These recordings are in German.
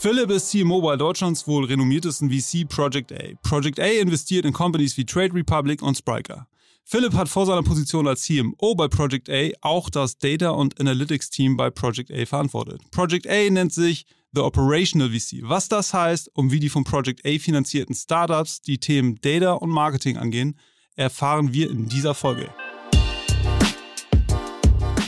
Philipp ist CMO bei Deutschlands wohl renommiertesten VC Project A. Project A investiert in Companies wie Trade Republic und Spryker. Philipp hat vor seiner Position als CMO bei Project A auch das Data und Analytics Team bei Project A verantwortet. Project A nennt sich The Operational VC. Was das heißt und wie die von Project A finanzierten Startups die Themen Data und Marketing angehen, erfahren wir in dieser Folge.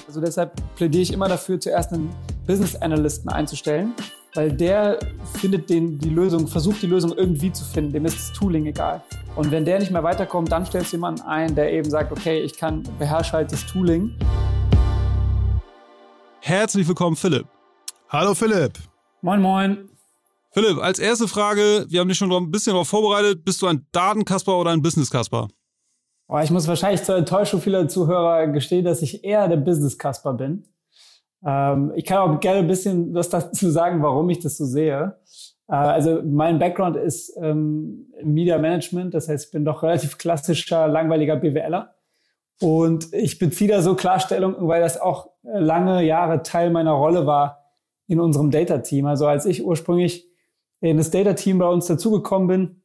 Also deshalb plädiere ich immer dafür, zuerst einen Business Analysten einzustellen, weil der findet den, die Lösung, versucht die Lösung irgendwie zu finden, dem ist das Tooling egal. Und wenn der nicht mehr weiterkommt, dann stellst du jemanden ein, der eben sagt, okay, ich kann beherrsche halt das Tooling. Herzlich willkommen, Philipp. Hallo Philipp. Moin, moin. Philipp, als erste Frage, wir haben dich schon ein bisschen darauf vorbereitet, bist du ein Datenkasper oder ein Business-Kasper? Oh, ich muss wahrscheinlich zur Enttäuschung vieler Zuhörer gestehen, dass ich eher der Business-Kasper bin. Ähm, ich kann auch gerne ein bisschen was dazu sagen, warum ich das so sehe. Äh, also mein Background ist ähm, Media Management, das heißt, ich bin doch relativ klassischer, langweiliger BWLer. Und ich beziehe da so Klarstellung, weil das auch lange Jahre Teil meiner Rolle war in unserem Data-Team. Also als ich ursprünglich in das Data-Team bei uns dazugekommen bin,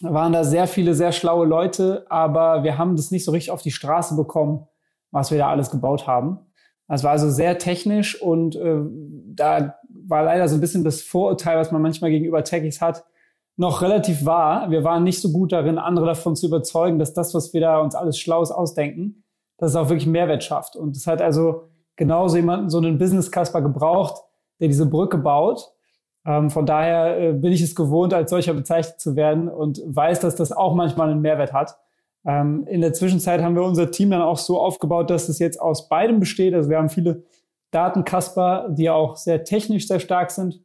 waren da sehr viele sehr schlaue Leute, aber wir haben das nicht so richtig auf die Straße bekommen, was wir da alles gebaut haben. Das war also sehr technisch und äh, da war leider so ein bisschen das Vorurteil, was man manchmal gegenüber Techies hat, noch relativ wahr. Wir waren nicht so gut darin, andere davon zu überzeugen, dass das, was wir da uns alles Schlaues ausdenken, dass es auch wirklich Mehrwert schafft. Und es hat also genauso jemanden, so einen Business-Casper gebraucht, der diese Brücke baut. Ähm, von daher äh, bin ich es gewohnt, als solcher bezeichnet zu werden und weiß, dass das auch manchmal einen Mehrwert hat. Ähm, in der Zwischenzeit haben wir unser Team dann auch so aufgebaut, dass es jetzt aus beidem besteht. Also wir haben viele Datenkasper, die auch sehr technisch sehr stark sind.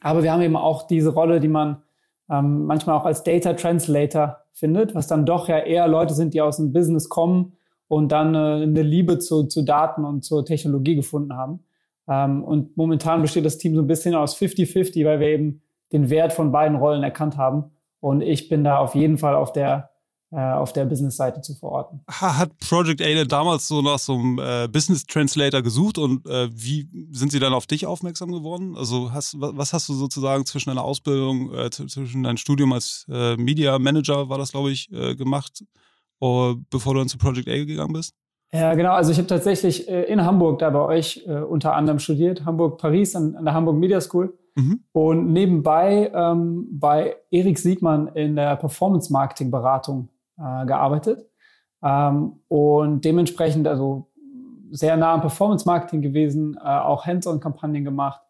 Aber wir haben eben auch diese Rolle, die man ähm, manchmal auch als Data Translator findet, was dann doch ja eher Leute sind, die aus dem Business kommen und dann äh, eine Liebe zu, zu Daten und zur Technologie gefunden haben. Ähm, und momentan besteht das Team so ein bisschen aus 50-50, weil wir eben den Wert von beiden Rollen erkannt haben. Und ich bin da auf jeden Fall auf der auf der Business-Seite zu verorten. Hat Project A damals so nach so einem äh, Business Translator gesucht und äh, wie sind sie dann auf dich aufmerksam geworden? Also hast, was hast du sozusagen zwischen deiner Ausbildung, äh, zwischen deinem Studium als äh, Media Manager war das, glaube ich, äh, gemacht, bevor du dann zu Project A gegangen bist? Ja, genau. Also ich habe tatsächlich in Hamburg da bei euch unter anderem studiert, Hamburg-Paris an, an der Hamburg Media School. Mhm. Und nebenbei ähm, bei Erik Siegmann in der Performance-Marketing-Beratung äh, gearbeitet ähm, und dementsprechend also sehr nah am Performance Marketing gewesen, äh, auch Hands-on-Kampagnen gemacht.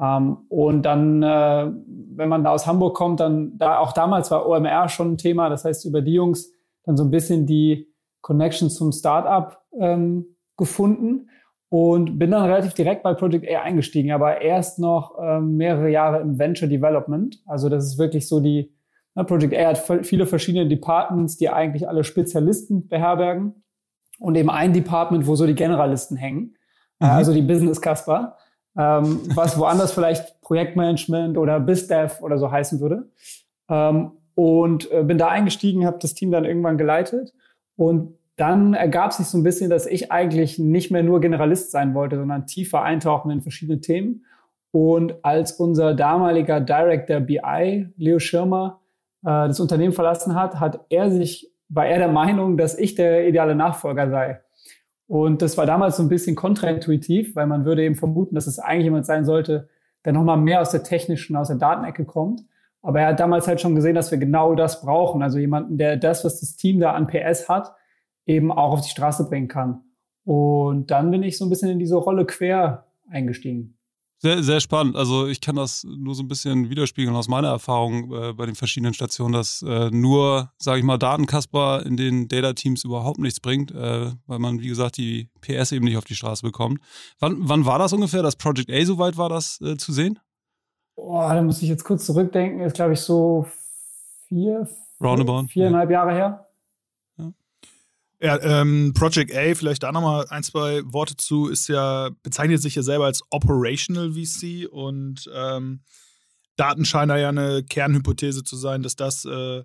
Ähm, und dann, äh, wenn man da aus Hamburg kommt, dann da auch damals war OMR schon ein Thema. Das heißt, über die Jungs dann so ein bisschen die Connection zum Startup ähm, gefunden und bin dann relativ direkt bei Project A eingestiegen, aber erst noch ähm, mehrere Jahre im Venture Development. Also das ist wirklich so die Project A hat viele verschiedene Departments, die eigentlich alle Spezialisten beherbergen und eben ein Department, wo so die Generalisten hängen, äh, mhm. also die Business Casper, ähm, was woanders vielleicht Projektmanagement oder BizDev oder so heißen würde. Ähm, und äh, bin da eingestiegen, habe das Team dann irgendwann geleitet und dann ergab sich so ein bisschen, dass ich eigentlich nicht mehr nur Generalist sein wollte, sondern tiefer eintauchen in verschiedene Themen. Und als unser damaliger Director BI, Leo Schirmer, äh, das Unternehmen verlassen hat, hat er sich, war er der Meinung, dass ich der ideale Nachfolger sei. Und das war damals so ein bisschen kontraintuitiv, weil man würde eben vermuten, dass es eigentlich jemand sein sollte, der nochmal mehr aus der technischen, aus der Datenecke kommt. Aber er hat damals halt schon gesehen, dass wir genau das brauchen. Also jemanden, der das, was das Team da an PS hat, eben auch auf die Straße bringen kann. Und dann bin ich so ein bisschen in diese Rolle quer eingestiegen. Sehr, sehr spannend. Also ich kann das nur so ein bisschen widerspiegeln aus meiner Erfahrung äh, bei den verschiedenen Stationen, dass äh, nur, sage ich mal, Datenkasper in den Data-Teams überhaupt nichts bringt, äh, weil man, wie gesagt, die PS eben nicht auf die Straße bekommt. Wann, wann war das ungefähr, dass Project A so weit war, das äh, zu sehen? Boah, da muss ich jetzt kurz zurückdenken. Ist, glaube ich, so vier, Roundabout. viereinhalb ja. Jahre her. Ja, ähm, Project A, vielleicht da nochmal ein, zwei Worte zu, ist ja, bezeichnet sich ja selber als Operational VC und ähm, Daten scheinen ja eine Kernhypothese zu sein, dass das äh,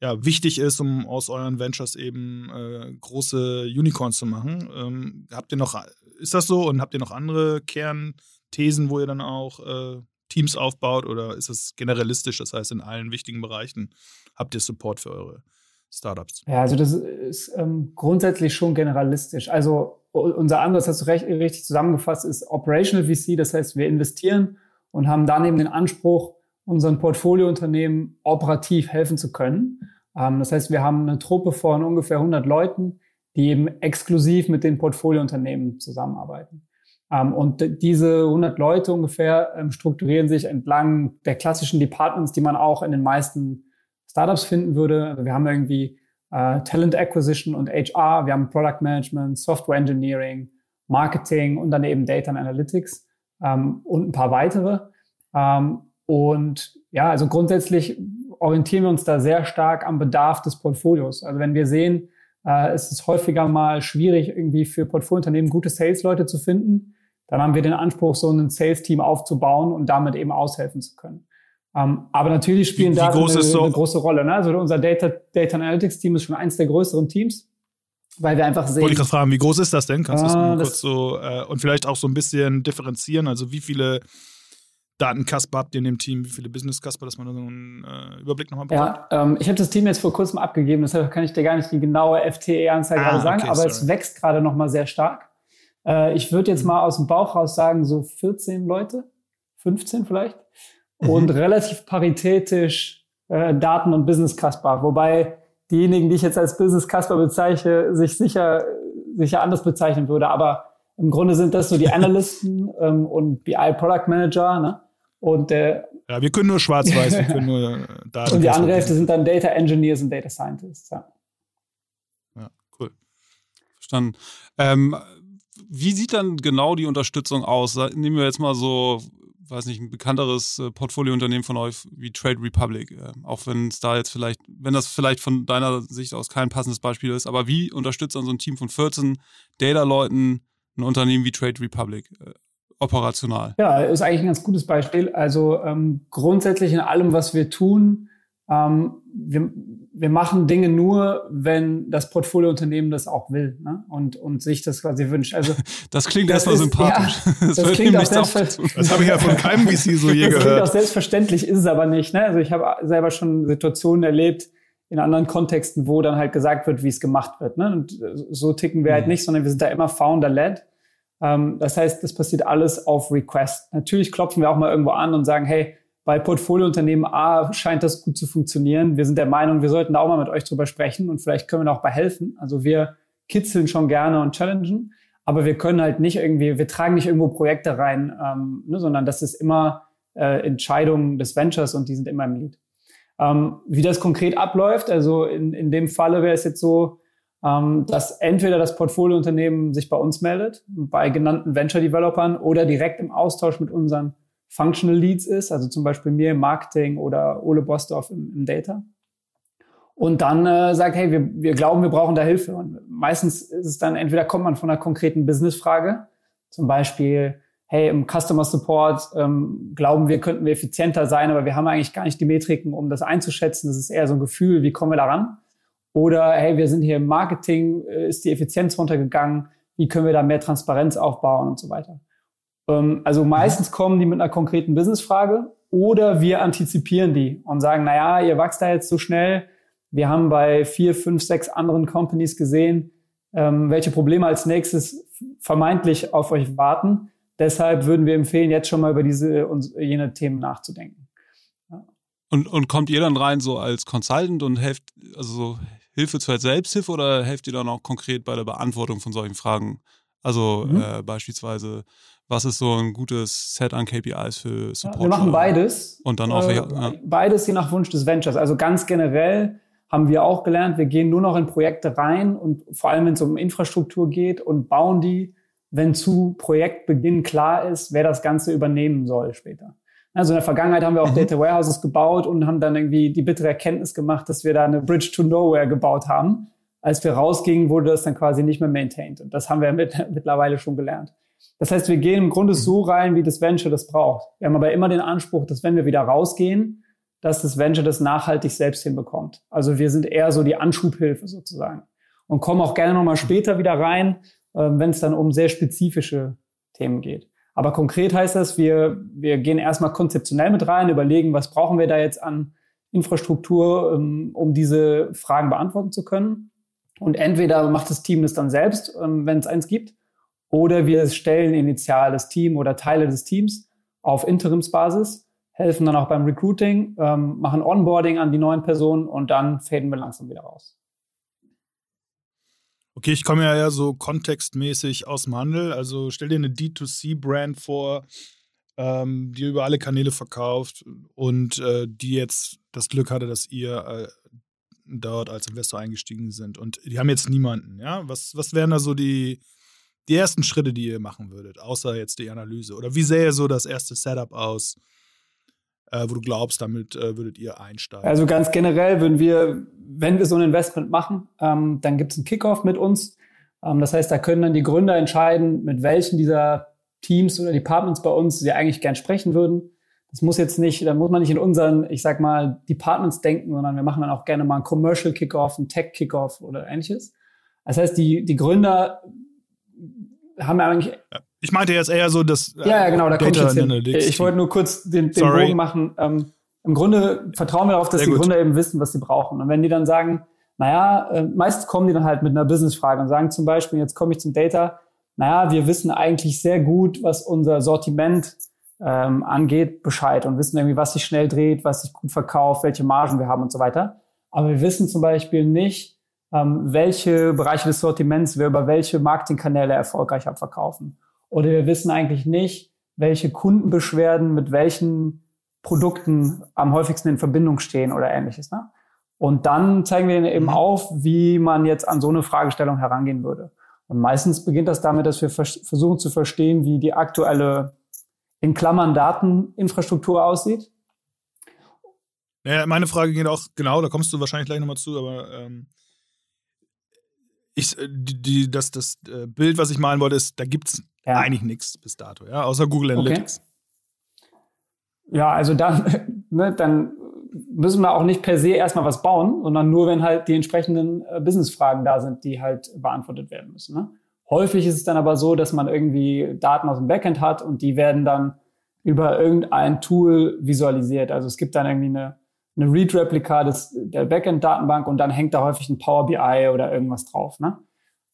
ja, wichtig ist, um aus euren Ventures eben äh, große Unicorns zu machen. Ähm, habt ihr noch, ist das so? Und habt ihr noch andere Kernthesen, wo ihr dann auch äh, Teams aufbaut? Oder ist es generalistisch, das heißt in allen wichtigen Bereichen habt ihr Support für eure Startups? Ja, also das ist ähm, grundsätzlich schon generalistisch. Also unser Ansatz, hast du recht, richtig zusammengefasst, ist Operational VC, das heißt wir investieren und haben dann eben den Anspruch, unseren Portfoliounternehmen operativ helfen zu können. Ähm, das heißt, wir haben eine Truppe von ungefähr 100 Leuten, die eben exklusiv mit den Portfoliounternehmen zusammenarbeiten. Ähm, und diese 100 Leute ungefähr ähm, strukturieren sich entlang der klassischen Departments, die man auch in den meisten Startups finden würde. Wir haben irgendwie äh, Talent Acquisition und HR, wir haben Product Management, Software Engineering, Marketing und dann eben Data and Analytics ähm, und ein paar weitere. Ähm, und ja, also grundsätzlich orientieren wir uns da sehr stark am Bedarf des Portfolios. Also wenn wir sehen, äh, es ist häufiger mal schwierig, irgendwie für Portfoliounternehmen gute Sales-Leute zu finden, dann haben wir den Anspruch, so ein Sales-Team aufzubauen und damit eben aushelfen zu können. Ähm, aber natürlich spielen da eine, so? eine, große Rolle. Ne? Also unser Data, Data Analytics-Team ist schon eins der größeren Teams, weil wir einfach sehen. Wollte ich gerade fragen, wie groß ist das denn? Kannst du das, äh, das kurz so äh, und vielleicht auch so ein bisschen differenzieren? Also wie viele Datenkasper habt ihr in dem Team, wie viele Business-Kasper, dass man so einen äh, Überblick nochmal bekommt? Ja, ähm, ich habe das Team jetzt vor kurzem abgegeben, deshalb kann ich dir gar nicht die genaue FTE-Anzahl ah, gerade sagen, okay, aber sorry. es wächst gerade nochmal sehr stark. Äh, ich würde jetzt mhm. mal aus dem Bauch raus sagen, so 14 Leute, 15 vielleicht. Mhm. Und relativ paritätisch äh, Daten- und Business-Kasper. Wobei diejenigen, die ich jetzt als Business-Kasper bezeichne, sich sicher, sicher anders bezeichnen würde. Aber im Grunde sind das so die Analysten ähm, und BI-Product Manager. Ne? Und der ja, wir können nur schwarz-weiß, wir können nur äh, Daten. Und die andere Hälfte sind dann Data Engineers und Data Scientists. Ja, ja cool. Verstanden. Ähm, wie sieht dann genau die Unterstützung aus? Nehmen wir jetzt mal so, weiß nicht, ein bekannteres äh, Portfoliounternehmen von euch wie Trade Republic. Äh, auch wenn es da jetzt vielleicht, wenn das vielleicht von deiner Sicht aus kein passendes Beispiel ist, aber wie unterstützt dann so ein Team von 14 Data-Leuten ein Unternehmen wie Trade Republic? Äh, operational? Ja, ist eigentlich ein ganz gutes Beispiel. Also ähm, grundsätzlich in allem, was wir tun, ähm, wir, wir machen Dinge nur, wenn das Portfoliounternehmen das auch will ne? und, und sich das quasi wünscht. Also das klingt erstmal sympathisch. Ja, das, das klingt auch selbstverständlich. Das habe ich ja von keinem VC so je das gehört. Das klingt auch selbstverständlich, ist es aber nicht. Ne? Also ich habe selber schon Situationen erlebt in anderen Kontexten, wo dann halt gesagt wird, wie es gemacht wird. Ne? Und so ticken wir halt mhm. halt nicht, sondern wir sind da immer Founder-led. Ähm, das heißt, das passiert alles auf Request. Natürlich klopfen wir auch mal irgendwo an und sagen, hey, bei Portfoliounternehmen A scheint das gut zu funktionieren. Wir sind der Meinung, wir sollten da auch mal mit euch drüber sprechen und vielleicht können wir da auch bei helfen. Also wir kitzeln schon gerne und challengen, aber wir können halt nicht irgendwie, wir tragen nicht irgendwo Projekte rein, ähm, ne, sondern das ist immer äh, Entscheidungen des Ventures und die sind immer im Lead. Ähm, wie das konkret abläuft, also in, in dem Falle wäre es jetzt so, ähm, dass entweder das Portfoliounternehmen sich bei uns meldet, bei genannten Venture-Developern oder direkt im Austausch mit unseren Functional Leads ist, also zum Beispiel mir im Marketing oder Ole Bosdorf im, im Data. Und dann äh, sagt, hey, wir, wir glauben, wir brauchen da Hilfe. Und meistens ist es dann, entweder kommt man von einer konkreten Businessfrage, zum Beispiel, hey, im Customer Support ähm, glauben wir, könnten wir effizienter sein, aber wir haben eigentlich gar nicht die Metriken, um das einzuschätzen. Das ist eher so ein Gefühl, wie kommen wir da ran? Oder hey, wir sind hier im Marketing, äh, ist die Effizienz runtergegangen, wie können wir da mehr Transparenz aufbauen und so weiter. Ähm, also meistens kommen die mit einer konkreten Businessfrage oder wir antizipieren die und sagen, na ja, ihr wachst da jetzt so schnell. Wir haben bei vier, fünf, sechs anderen Companies gesehen, ähm, welche Probleme als nächstes vermeintlich auf euch warten. Deshalb würden wir empfehlen, jetzt schon mal über diese und jene Themen nachzudenken. Ja. Und, und kommt ihr dann rein so als Consultant und helft, also so Hilfe zur Selbsthilfe oder helft ihr dann auch konkret bei der Beantwortung von solchen Fragen? Also mhm. äh, beispielsweise, was ist so ein gutes Set an KPIs für Support? Ja, wir machen beides. Und dann auch äh, ja. beides je nach Wunsch des Ventures. Also ganz generell haben wir auch gelernt, wir gehen nur noch in Projekte rein und vor allem, wenn es um Infrastruktur geht und bauen die, wenn zu Projektbeginn klar ist, wer das Ganze übernehmen soll später. Also in der Vergangenheit haben wir auch mhm. Data Warehouses gebaut und haben dann irgendwie die bittere Erkenntnis gemacht, dass wir da eine Bridge to Nowhere gebaut haben als wir rausgingen, wurde das dann quasi nicht mehr maintained. Und das haben wir mit, mittlerweile schon gelernt. Das heißt, wir gehen im Grunde so rein, wie das Venture das braucht. Wir haben aber immer den Anspruch, dass wenn wir wieder rausgehen, dass das Venture das nachhaltig selbst hinbekommt. Also wir sind eher so die Anschubhilfe sozusagen und kommen auch gerne nochmal später wieder rein, ähm, wenn es dann um sehr spezifische Themen geht. Aber konkret heißt das, wir, wir gehen erstmal konzeptionell mit rein, überlegen, was brauchen wir da jetzt an Infrastruktur, ähm, um diese Fragen beantworten zu können. Und entweder macht das Team das dann selbst, ähm, wenn es eins gibt, oder wir stellen initial das Team oder Teile des Teams auf Interimsbasis, helfen dann auch beim Recruiting, machen Onboarding an die neuen Personen und dann faden wir langsam wieder raus. Okay, ich komme ja eher so kontextmäßig aus dem Handel. Also stell dir eine D2C-Brand vor, ähm, die über alle Kanäle verkauft und äh, die jetzt das Glück hatte, dass ihr äh, dort als Investor eingestiegen sind. Und die haben jetzt niemanden, ja? Was, was wären da so die, die ersten Schritte, die ihr machen würdet, außer jetzt die Analyse? Oder wie sähe so das erste Setup aus? äh, wo du glaubst, damit äh, würdet ihr einsteigen? Also ganz generell würden wir, wenn wir so ein Investment machen, ähm, dann gibt es einen Kickoff mit uns. Ähm, das heißt, da können dann die Gründer entscheiden, mit welchen dieser Teams oder Departments bei uns sie eigentlich gern sprechen würden. Das muss jetzt nicht, da muss man nicht in unseren, ich sag mal, Departments denken, sondern wir machen dann auch gerne mal einen Commercial Kickoff, einen Tech Kickoff oder ähnliches. Das heißt, die, die Gründer haben ja eigentlich. Ich meinte jetzt eher so das äh, ja, ja, genau, da Data ich Analytics. Ich wollte nur kurz den, den Bogen machen. Ähm, Im Grunde vertrauen wir darauf, dass Sehr die gut. Gründer eben wissen, was sie brauchen. Und wenn die dann sagen, naja, äh, meist kommen die dann halt mit einer Businessfrage und sagen zum Beispiel, jetzt komme ich zum Data, naja, wir wissen eigentlich sehr gut, was unser Sortiment ähm, angeht, Bescheid und wissen irgendwie, was sich schnell dreht, was sich gut verkauft, welche Margen wir haben und so weiter. Aber wir wissen zum Beispiel nicht, ähm, welche Bereiche des Sortiments wir über welche Marketingkanäle erfolgreich abverkaufen. Oder wir wissen eigentlich nicht, welche Kundenbeschwerden mit welchen Produkten am häufigsten in Verbindung stehen oder ähnliches. Ne? Und dann zeigen wir ihnen eben mhm. auf, wie man jetzt an so eine Fragestellung herangehen würde. Und meistens beginnt das damit, dass wir vers versuchen zu verstehen, wie die aktuelle in Klammern Dateninfrastruktur aussieht. Ja, meine Frage geht auch genau, da kommst du wahrscheinlich gleich nochmal zu, aber ähm, ich, äh, die, die, das, das äh, Bild, was ich malen wollte, ist, da gibt es ja. eigentlich nichts bis dato, ja, außer Google Analytics. Okay. Ja, also dann, ne, dann müssen wir auch nicht per se erstmal was bauen, sondern nur, wenn halt die entsprechenden äh, Business-Fragen da sind, die halt beantwortet werden müssen. Ne? Häufig ist es dann aber so, dass man irgendwie Daten aus dem Backend hat und die werden dann über irgendein Tool visualisiert. Also es gibt dann irgendwie eine eine Read-Replika der Backend-Datenbank und dann hängt da häufig ein Power BI oder irgendwas drauf. Ne?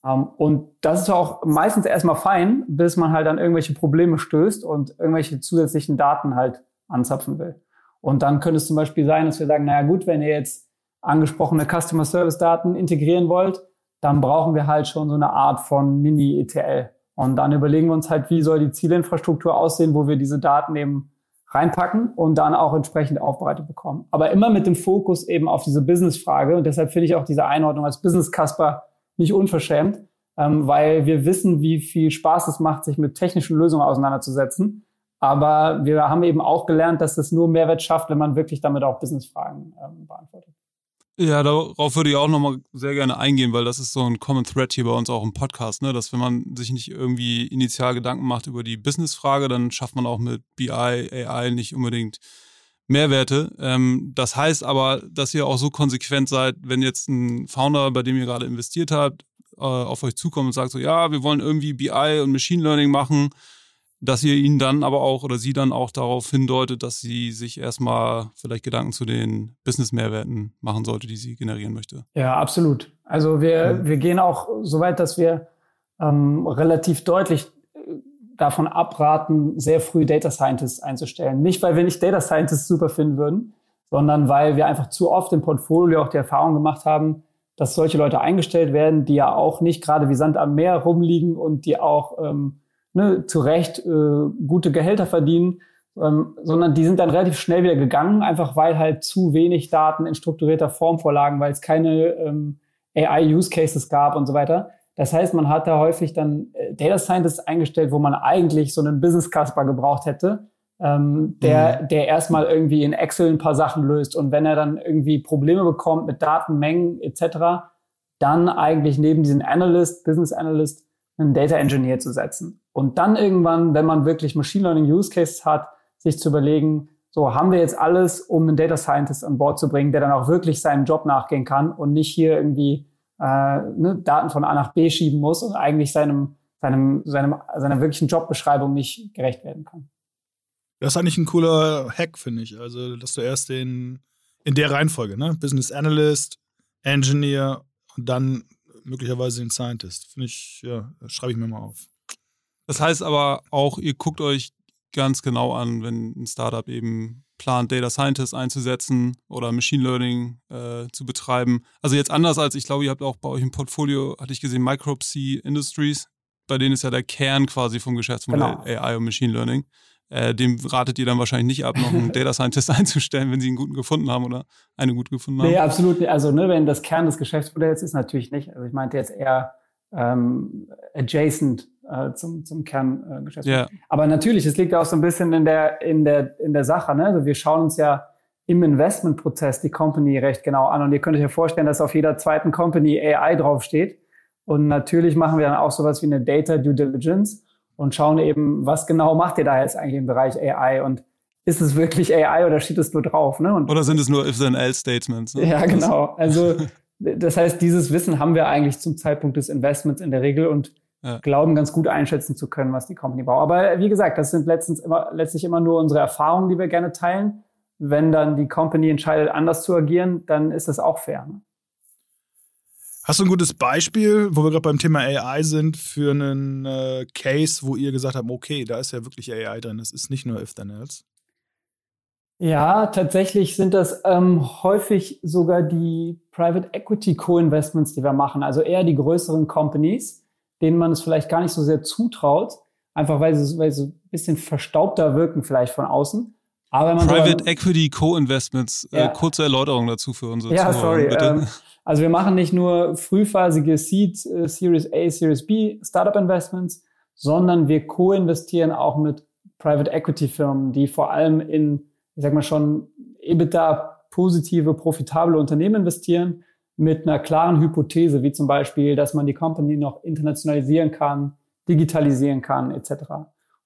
Um, ähm, und das ist auch meistens erstmal fein, bis man halt an irgendwelche Probleme stößt und irgendwelche zusätzlichen Daten halt anzapfen will. Und dann könnte es zum Beispiel sein, dass wir sagen, naja gut, wenn ihr jetzt angesprochene Customer Service Daten integrieren wollt, dann brauchen wir halt schon so eine Art von Mini-ETL. Und dann überlegen wir uns halt, wie soll die Zielinfrastruktur aussehen, wo wir diese Daten eben reinpacken und dann auch entsprechend aufbereitet bekommen. Aber immer mit dem Fokus eben auf diese Business-Frage. Und deshalb finde ich auch diese Einordnung als Business-Casper nicht unverschämt, ähm, weil wir wissen, wie viel Spaß es macht, sich mit technischen Lösungen auseinanderzusetzen. Aber wir haben eben auch gelernt, dass es nur Mehrwert schafft, wenn man wirklich damit auch Business-Fragen ähm, beantwortet. Ja, darauf würde ich auch nochmal sehr gerne eingehen, weil das ist so ein Common Thread hier bei uns auch im Podcast, ne? dass wenn man sich nicht irgendwie initial Gedanken macht über die Business-Frage, dann schafft man auch mit BI, AI nicht unbedingt Mehrwerte. Ähm, das heißt aber, dass ihr auch so konsequent seid, wenn jetzt ein Founder, bei dem ihr gerade investiert habt, äh, auf euch zukommt und sagt so, ja, wir wollen irgendwie BI und Machine Learning machen, dass ihr ihn dann aber auch oder sie dann auch darauf hindeutet, dass sie sich erstmal vielleicht Gedanken zu den Business-Mehrwerten machen sollte, die sie generieren möchte. Ja, absolut. Also wir, mhm. wir gehen auch so weit, dass wir ähm, relativ deutlich äh, davon abraten, sehr früh Data Scientists einzustellen. Nicht, weil wir nicht Data Scientists super finden würden, sondern weil wir einfach zu oft im Portfolio auch die Erfahrung gemacht haben, dass solche Leute eingestellt werden, die ja auch nicht gerade wie Sand am Meer rumliegen und die auch ähm, ne, zu Recht äh, gute Gehälter verdienen, ähm, sondern die sind dann relativ schnell wieder gegangen, einfach weil halt zu wenig Daten in strukturierter Form vorlagen, weil es keine ähm, AI-Use-Cases gab und so weiter. Das heißt, man hat da häufig dann äh, Data Scientists eingestellt, wo man eigentlich so einen Business Casper gebraucht hätte, ähm, der, mhm. der erstmal irgendwie in Excel ein paar Sachen löst. Und wenn er dann irgendwie Probleme bekommt mit Datenmengen etc., dann eigentlich neben diesen Analyst, Business Analyst, einen Data Engineer zu setzen. Und dann irgendwann, wenn man wirklich Machine Learning Use Cases hat, sich zu überlegen, so haben wir jetzt alles, um einen Data Scientist an Bord zu bringen, der dann auch wirklich seinem Job nachgehen kann und nicht hier irgendwie äh, ne, Daten von A nach B schieben muss und eigentlich seinem, seinem, seinem, seiner wirklichen Jobbeschreibung nicht gerecht werden kann. Das ist eigentlich ein cooler Hack, finde ich. Also, dass du erst den in der Reihenfolge, ne? Business Analyst, Engineer und dann möglicherweise den Scientist. Finde ich, ja, schreibe ich mir mal auf. Das heißt aber auch, ihr guckt euch ganz genau an, wenn ein Startup eben plant, Data Scientist einzusetzen oder Machine Learning äh, zu betreiben. Also jetzt anders als, ich glaube, ihr habt auch bei euch im Portfolio, hatte ich gesehen, Micropsy Industries. Bei denen ist ja der Kern quasi vom Geschäftsmodell genau. AI und Machine Learning. Äh, dem ratet ihr dann wahrscheinlich nicht ab, noch einen Data Scientist einzustellen, wenn sie einen guten gefunden haben oder eine gut gefunden haben. Nee, absolut nicht. Also, ne, wenn das Kern des Geschäftsmodells ist, natürlich nicht. Also, ich meinte jetzt eher ähm, adjacent äh, zum, zum Kerngeschäft. Yeah. Aber natürlich, es liegt auch so ein bisschen in der, in der, in der Sache. Ne? Also wir schauen uns ja im Investmentprozess die Company recht genau an. Und ihr könnt euch ja vorstellen, dass auf jeder zweiten Company AI draufsteht. Und natürlich machen wir dann auch sowas wie eine Data Due Diligence und schauen eben, was genau macht ihr da jetzt eigentlich im Bereich AI und ist es wirklich AI oder steht es nur drauf? Ne? Und oder sind es nur If-Then-Else-Statements? Ne? Ja, genau. Also das heißt, dieses Wissen haben wir eigentlich zum Zeitpunkt des Investments in der Regel und ja. glauben ganz gut einschätzen zu können, was die Company braucht. Aber wie gesagt, das sind letztens immer, letztlich immer nur unsere Erfahrungen, die wir gerne teilen. Wenn dann die Company entscheidet, anders zu agieren, dann ist das auch fair. Ne? Hast du ein gutes Beispiel, wo wir gerade beim Thema AI sind, für einen äh, Case, wo ihr gesagt habt, okay, da ist ja wirklich AI drin, das ist nicht nur If Then Else? Ja, tatsächlich sind das ähm, häufig sogar die Private Equity Co-Investments, die wir machen, also eher die größeren Companies, denen man es vielleicht gar nicht so sehr zutraut, einfach weil sie, weil sie ein bisschen verstaubter wirken vielleicht von außen. Aber Private Equity Co-Investments, äh, ja. äh, kurze Erläuterung dazu für unsere ja, Zuhörer, sorry. Ähm, also wir machen nicht nur frühphasige Seed, äh, Series A, Series B Startup Investments, sondern wir co-investieren auch mit Private Equity Firmen, die vor allem in, ich sag mal schon, EBITDA positive, profitable Unternehmen investieren mit einer klaren Hypothese, wie zum Beispiel, dass man die Company noch internationalisieren kann, digitalisieren kann, etc.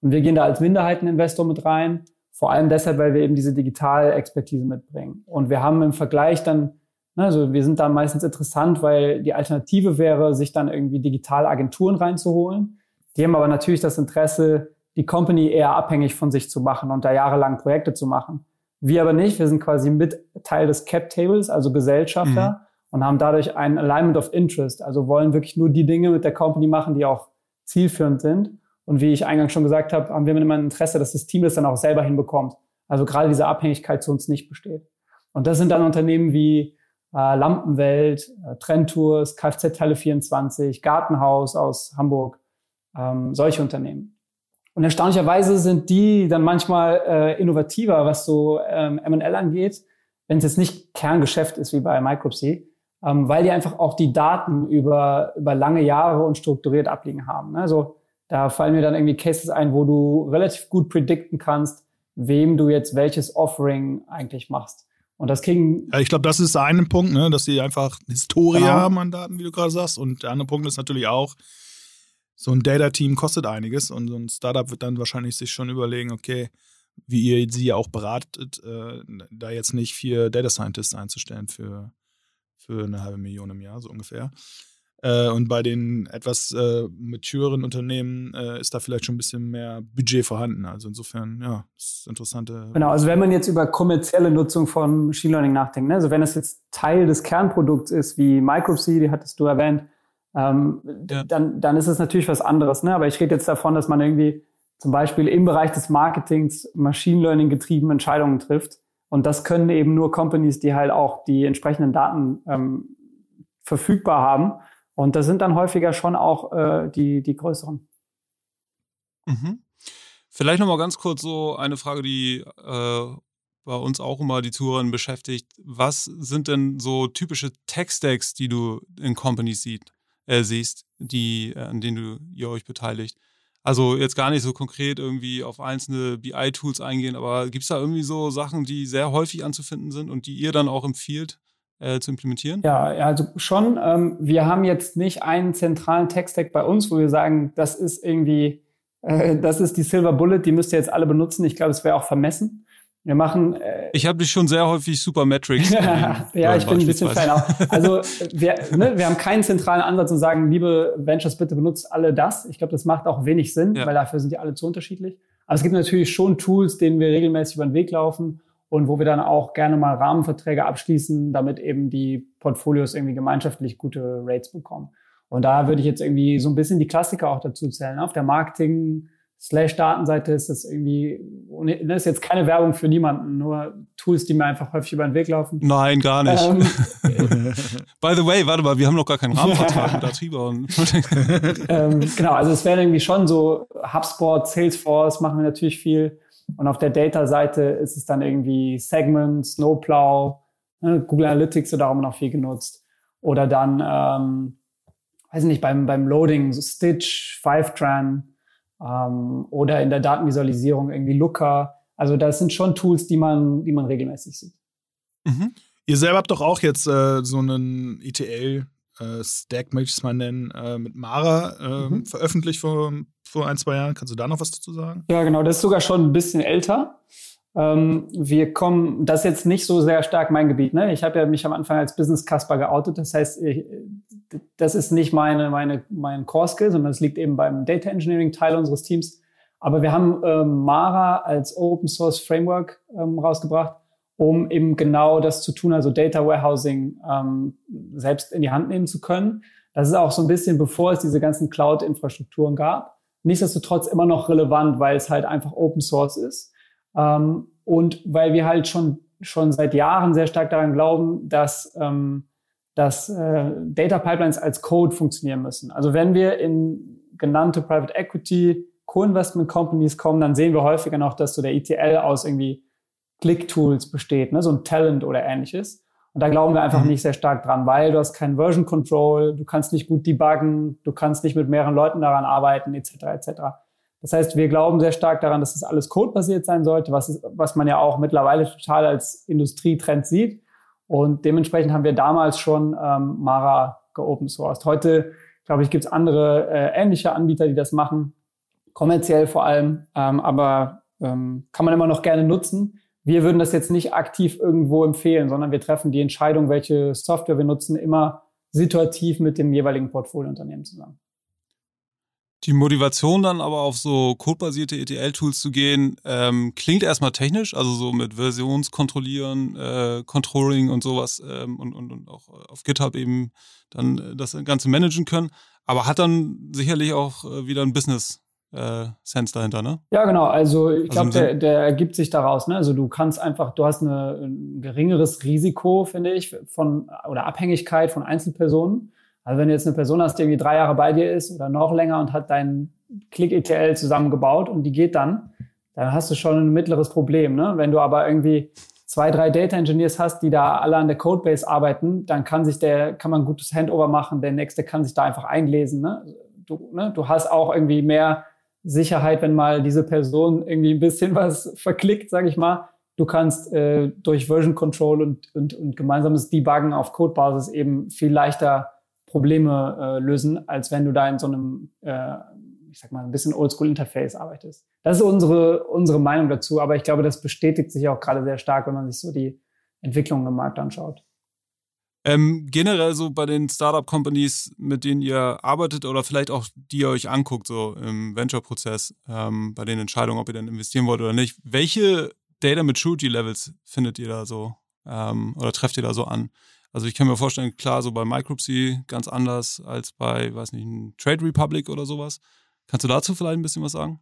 Und wir gehen da als Minderheiteninvestor mit rein, vor allem deshalb, weil wir eben diese Digitalexpertise mitbringen. Und wir haben im Vergleich dann Ne, also wir sind da meistens interessant, weil die Alternative wäre, sich dann irgendwie digitale Agenturen reinzuholen. Die haben aber natürlich das Interesse, die Company eher abhängig von sich zu machen und da jahrelang Projekte zu machen. Wir aber nicht. Wir sind quasi mit Teil des Cap Tables, also Gesellschafter, mhm. und haben dadurch ein Alignment of Interest. Also wollen wirklich nur die Dinge mit der Company machen, die auch zielführend sind. Und wie ich eingangs schon gesagt habe, haben wir immer ein Interesse, dass das Team das dann auch selber hinbekommt. Also gerade diese Abhängigkeit zu uns nicht besteht. Und das sind dann Unternehmen wie äh, Lampenwelt, äh, Trendtours, Kfz-Teile 24, Gartenhaus aus Hamburg, ähm, solche Unternehmen. Und erstaunlicherweise sind die dann manchmal äh, innovativer, was so ähm, M&L angeht, wenn es jetzt nicht Kerngeschäft ist wie bei Micropsy, ähm, weil die einfach auch die Daten über, über lange Jahre und strukturiert abliegen haben. Also da fallen mir dann irgendwie Cases ein, wo du relativ gut predikten kannst, wem du jetzt welches Offering eigentlich machst. Und das kriegen. Ja, ich glaube, das ist ein Punkt, ne, dass sie einfach Historie genau. haben an Daten, wie du gerade sagst. Und der andere Punkt ist natürlich auch, so ein Data-Team kostet einiges und so ein Startup wird dann wahrscheinlich sich schon überlegen, okay, wie ihr sie ja auch beratet, äh, da jetzt nicht vier Data Scientists einzustellen für, für eine halbe Million im Jahr, so ungefähr. Äh, und bei den etwas äh, matureren Unternehmen äh, ist da vielleicht schon ein bisschen mehr Budget vorhanden. Also insofern, ja, das ist interessante. Genau, also wenn man jetzt über kommerzielle Nutzung von Machine Learning nachdenkt, ne? also wenn es jetzt Teil des Kernprodukts ist, wie Microseed, die hattest du erwähnt, ähm, ja. dann, dann ist es natürlich was anderes. Ne? Aber ich rede jetzt davon, dass man irgendwie zum Beispiel im Bereich des Marketings Machine Learning getrieben Entscheidungen trifft. Und das können eben nur Companies, die halt auch die entsprechenden Daten ähm, verfügbar haben. Und das sind dann häufiger schon auch äh, die, die größeren. Mhm. Vielleicht nochmal ganz kurz so eine Frage, die äh, bei uns auch immer die Zuhörer beschäftigt. Was sind denn so typische Tech-Stacks, die du in Companies sieht, äh, siehst, die, äh, an denen du, ihr euch beteiligt? Also jetzt gar nicht so konkret irgendwie auf einzelne BI-Tools eingehen, aber gibt es da irgendwie so Sachen, die sehr häufig anzufinden sind und die ihr dann auch empfiehlt, äh, zu implementieren? Ja, also schon. Ähm, wir haben jetzt nicht einen zentralen Tech-Stack bei uns, wo wir sagen, das ist irgendwie, äh, das ist die Silver Bullet, die müsst ihr jetzt alle benutzen. Ich glaube, es wäre auch vermessen. Wir machen. Äh, ich habe dich schon sehr häufig Supermetrics. ja, ich bin ein bisschen Fan auch. Also wir, ne, wir haben keinen zentralen Ansatz und sagen, liebe Ventures, bitte benutzt alle das. Ich glaube, das macht auch wenig Sinn, ja. weil dafür sind die alle zu unterschiedlich. Aber es gibt natürlich schon Tools, denen wir regelmäßig über den Weg laufen und wo wir dann auch gerne mal Rahmenverträge abschließen, damit eben die Portfolios irgendwie gemeinschaftlich gute Rates bekommen. Und da würde ich jetzt irgendwie so ein bisschen die Klassiker auch dazu zählen. Auf der Marketing, slash Datenseite ist das irgendwie, das ne, ist jetzt keine Werbung für niemanden, nur Tools, die mir einfach häufig über den Weg laufen. Nein, gar nicht. Ähm, By the way, warte mal, wir haben noch gar keinen Rahmenvertrag mit Atriba. ähm, genau, also es wäre irgendwie schon so HubSpot, Salesforce machen wir natürlich viel. Und auf der Data-Seite ist es dann irgendwie Segment, Snowplow, ne, Google Analytics wird auch immer noch viel genutzt. Oder dann, ähm, weiß nicht, beim, beim Loading, so Stitch, Fivetran, ähm, oder in der Datenvisualisierung irgendwie Looker. Also das sind schon Tools, die man, die man regelmäßig sieht. Mhm. Ihr selber habt doch auch jetzt äh, so einen ETL äh, Stack, möchte ich es mal nennen, äh, mit Mara äh, mhm. veröffentlicht vor, vor ein, zwei Jahren. Kannst du da noch was dazu sagen? Ja, genau, das ist sogar schon ein bisschen älter. Ähm, wir kommen, das ist jetzt nicht so sehr stark mein Gebiet. Ne? Ich habe ja mich am Anfang als Business Casper geoutet. Das heißt, ich, das ist nicht meine, meine, mein Core Skill, sondern es liegt eben beim Data Engineering Teil unseres Teams. Aber wir haben ähm, Mara als Open Source Framework ähm, rausgebracht, um eben genau das zu tun, also Data Warehousing ähm, selbst in die Hand nehmen zu können. Das ist auch so ein bisschen bevor es diese ganzen Cloud-Infrastrukturen gab. Nichtsdestotrotz immer noch relevant, weil es halt einfach Open Source ist. Ähm, und weil wir halt schon, schon seit Jahren sehr stark daran glauben, dass, ähm, dass äh, Data Pipelines als Code funktionieren müssen. Also wenn wir in genannte Private Equity Co-Investment Companies kommen, dann sehen wir häufiger noch, dass so der ETL aus irgendwie Click-Tools besteht, ne? so ein Talent oder ähnliches. Und da glauben wir einfach mhm. nicht sehr stark dran, weil du hast kein Version Control, du kannst nicht gut debuggen, du kannst nicht mit mehreren Leuten daran arbeiten, etc. etc. Das heißt, wir glauben sehr stark daran, dass das alles codebasiert sein sollte, was, ist, was man ja auch mittlerweile total als Industrietrend sieht. Und dementsprechend haben wir damals schon ähm, Mara geopen sourced. Heute, glaube ich, gibt es andere äh, ähnliche Anbieter, die das machen, kommerziell vor allem, ähm, aber ähm, kann man immer noch gerne nutzen. Wir würden das jetzt nicht aktiv irgendwo empfehlen, sondern wir treffen die Entscheidung, welche Software wir nutzen, immer situativ mit dem jeweiligen Portfoliounternehmen zusammen. Die Motivation dann aber auf so codebasierte ETL-Tools zu gehen, ähm, klingt erstmal technisch, also so mit Versionskontrollieren, äh, Controlling und sowas ähm, und, und, und auch auf GitHub eben dann äh, das Ganze managen können, aber hat dann sicherlich auch äh, wieder ein Business äh, Sense dahinter, ne? Ja, genau. Also ich also glaube, der, der ergibt sich daraus. Ne? Also du kannst einfach, du hast eine, ein geringeres Risiko, finde ich, von oder Abhängigkeit von Einzelpersonen. Also wenn du jetzt eine Person hast, die irgendwie drei Jahre bei dir ist oder noch länger und hat dein Click-ETL zusammengebaut und die geht dann, dann hast du schon ein mittleres Problem. Ne? Wenn du aber irgendwie zwei, drei Data Engineers hast, die da alle an der Codebase arbeiten, dann kann sich der, kann man ein gutes Handover machen, der nächste kann sich da einfach einlesen. Ne? Du, ne? du hast auch irgendwie mehr Sicherheit, wenn mal diese Person irgendwie ein bisschen was verklickt, sage ich mal. Du kannst äh, durch Version Control und, und, und gemeinsames Debuggen auf Codebasis eben viel leichter Probleme äh, lösen, als wenn du da in so einem, äh, ich sag mal, ein bisschen Oldschool-Interface arbeitest. Das ist unsere, unsere Meinung dazu, aber ich glaube, das bestätigt sich auch gerade sehr stark, wenn man sich so die Entwicklungen im Markt anschaut. Ähm, generell so bei den Startup-Companies, mit denen ihr arbeitet oder vielleicht auch die ihr euch anguckt, so im Venture-Prozess, ähm, bei den Entscheidungen, ob ihr dann investieren wollt oder nicht, welche Data Maturity Levels findet ihr da so ähm, oder trefft ihr da so an? Also ich kann mir vorstellen, klar, so bei Micropsy ganz anders als bei, weiß nicht, Trade Republic oder sowas. Kannst du dazu vielleicht ein bisschen was sagen?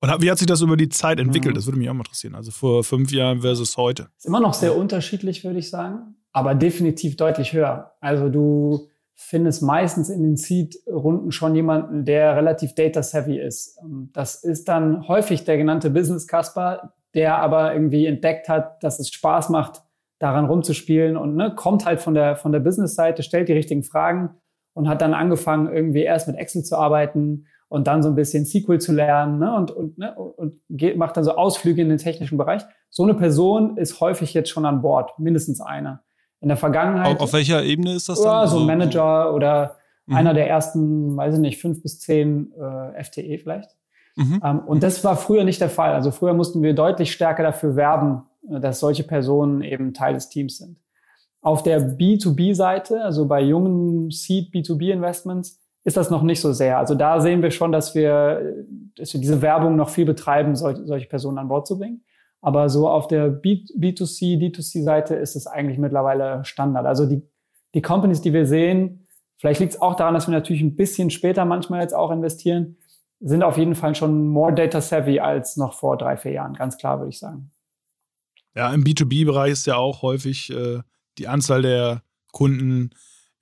Und wie hat sich das über die Zeit entwickelt? Mhm. Das würde mich auch mal interessieren. Also vor fünf Jahren versus heute. Ist immer noch sehr unterschiedlich, würde ich sagen, aber definitiv deutlich höher. Also du findest meistens in den Seed-Runden schon jemanden, der relativ data-savvy ist. Ähm, das ist dann häufig der genannte Business-Casper, der aber irgendwie entdeckt hat, dass es Spaß macht, daran rumzuspielen und ne, kommt halt von der, von der Business-Seite, stellt die richtigen Fragen und hat dann angefangen, irgendwie erst mit Excel zu arbeiten und dann so ein bisschen SQL zu lernen ne, und, und, ne, und geht, macht dann so Ausflüge in den technischen Bereich. So eine Person ist häufig jetzt schon an Bord, mindestens einer. In der Vergangenheit. Auf, auf welcher Ebene ist das dann? Ja, so also, Manager oder mhm. einer der ersten, weiß ich nicht, fünf bis zehn äh, FTE vielleicht. Mhm. Ähm, und das war früher nicht der Fall. Also früher mussten wir deutlich stärker dafür werben, äh, dass solche Personen eben Teil des Teams sind. Auf der B2B-Seite, also bei jungen Seed B2B-Investments, ist das noch nicht so sehr. Also da sehen wir schon, dass wir, dass wir diese Werbung noch viel betreiben, solche, solche Personen an Bord zu bringen. Aber so auf der B, B2C, D2C-Seite ist es eigentlich mittlerweile Standard. Also die, die Companies, die wir sehen, vielleicht liegt es auch daran, dass wir natürlich ein bisschen später manchmal jetzt auch investieren, sind auf jeden Fall schon more data savvy als noch vor drei, vier Jahren. Ganz klar, würde ich sagen. Ja, im B2B-Bereich ist ja auch häufig äh, die Anzahl der Kunden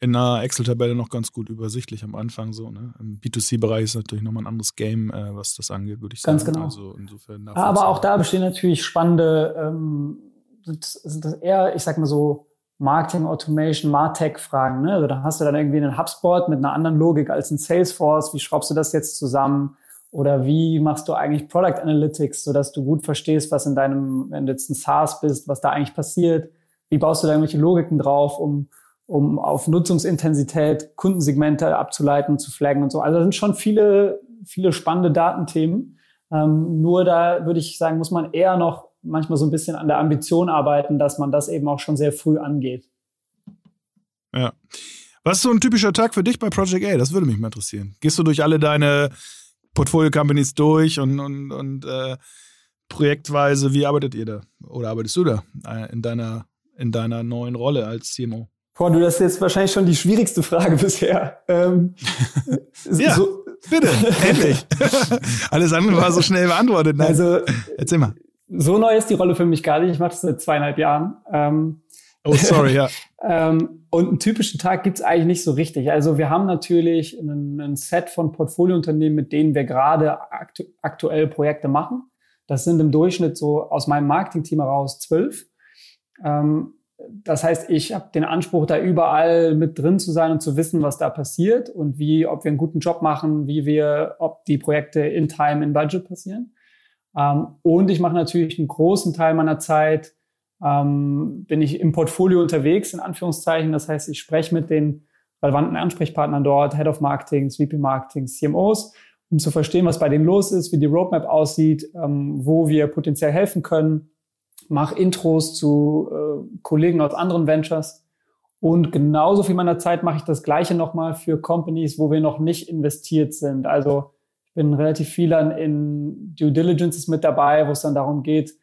in einer Excel-Tabelle noch ganz gut übersichtlich am Anfang so. Ne? Im B2C-Bereich ist natürlich nochmal ein anderes Game, äh, was das angeht, würde ich sagen. Ganz genau. Also insofern Aber auch da bestehen natürlich spannende, ähm, sind das eher, ich sag mal so, Marketing Automation, Martech-Fragen. Ne? Also da hast du dann irgendwie einen HubSpot mit einer anderen Logik als ein Salesforce. Wie schraubst du das jetzt zusammen? Oder wie machst du eigentlich Product Analytics, sodass du gut verstehst, was in deinem, wenn du jetzt ein SaaS bist, was da eigentlich passiert? Wie baust du da irgendwelche Logiken drauf, um um auf Nutzungsintensität Kundensegmente abzuleiten, zu flaggen und so. Also da sind schon viele, viele spannende Datenthemen. Ähm, nur da würde ich sagen, muss man eher noch manchmal so ein bisschen an der Ambition arbeiten, dass man das eben auch schon sehr früh angeht. Ja. Was ist so ein typischer Tag für dich bei Project A? Das würde mich mal interessieren. Gehst du durch alle deine Portfolio-Companies durch und, und, und äh, projektweise, wie arbeitet ihr da? Oder arbeitest du da äh, in deiner, in deiner neuen Rolle als CMO? Boah, du, das ist jetzt wahrscheinlich schon die schwierigste Frage bisher. Ähm, ja, so, bitte, endlich. Alles andere war so schnell beantwortet. Ne? Also, erzähl mal. So neu ist die Rolle für mich gar nicht. Ich mache das seit zweieinhalb Jahren. Ähm, oh, sorry, ja. ähm, und einen typischen Tag gibt's eigentlich nicht so richtig. Also wir haben natürlich ein, ein Set von Portfoliounternehmen, mit denen wir gerade aktu aktuell Projekte machen. Das sind im Durchschnitt so aus meinem Marketingteam heraus zwölf. Ähm, das heißt, ich habe den Anspruch, da überall mit drin zu sein und zu wissen, was da passiert und wie, ob wir einen guten Job machen, wie wir, ob die Projekte in Time, in Budget passieren. Ähm, und ich mache natürlich einen großen Teil meiner Zeit, ähm, bin ich im Portfolio unterwegs, in Anführungszeichen. Das heißt, ich spreche mit den relevanten Ansprechpartnern dort, Head of Marketing, VP Marketing, CMOs, um zu verstehen, was bei denen los ist, wie die Roadmap aussieht, ähm, wo wir potenziell helfen können mache Intros zu äh, Kollegen aus anderen Ventures. Und genauso viel meiner Zeit mache ich das Gleiche nochmal für Companies, wo wir noch nicht investiert sind. Also ich bin relativ viel dann in Due Diligences mit dabei, wo es dann darum geht,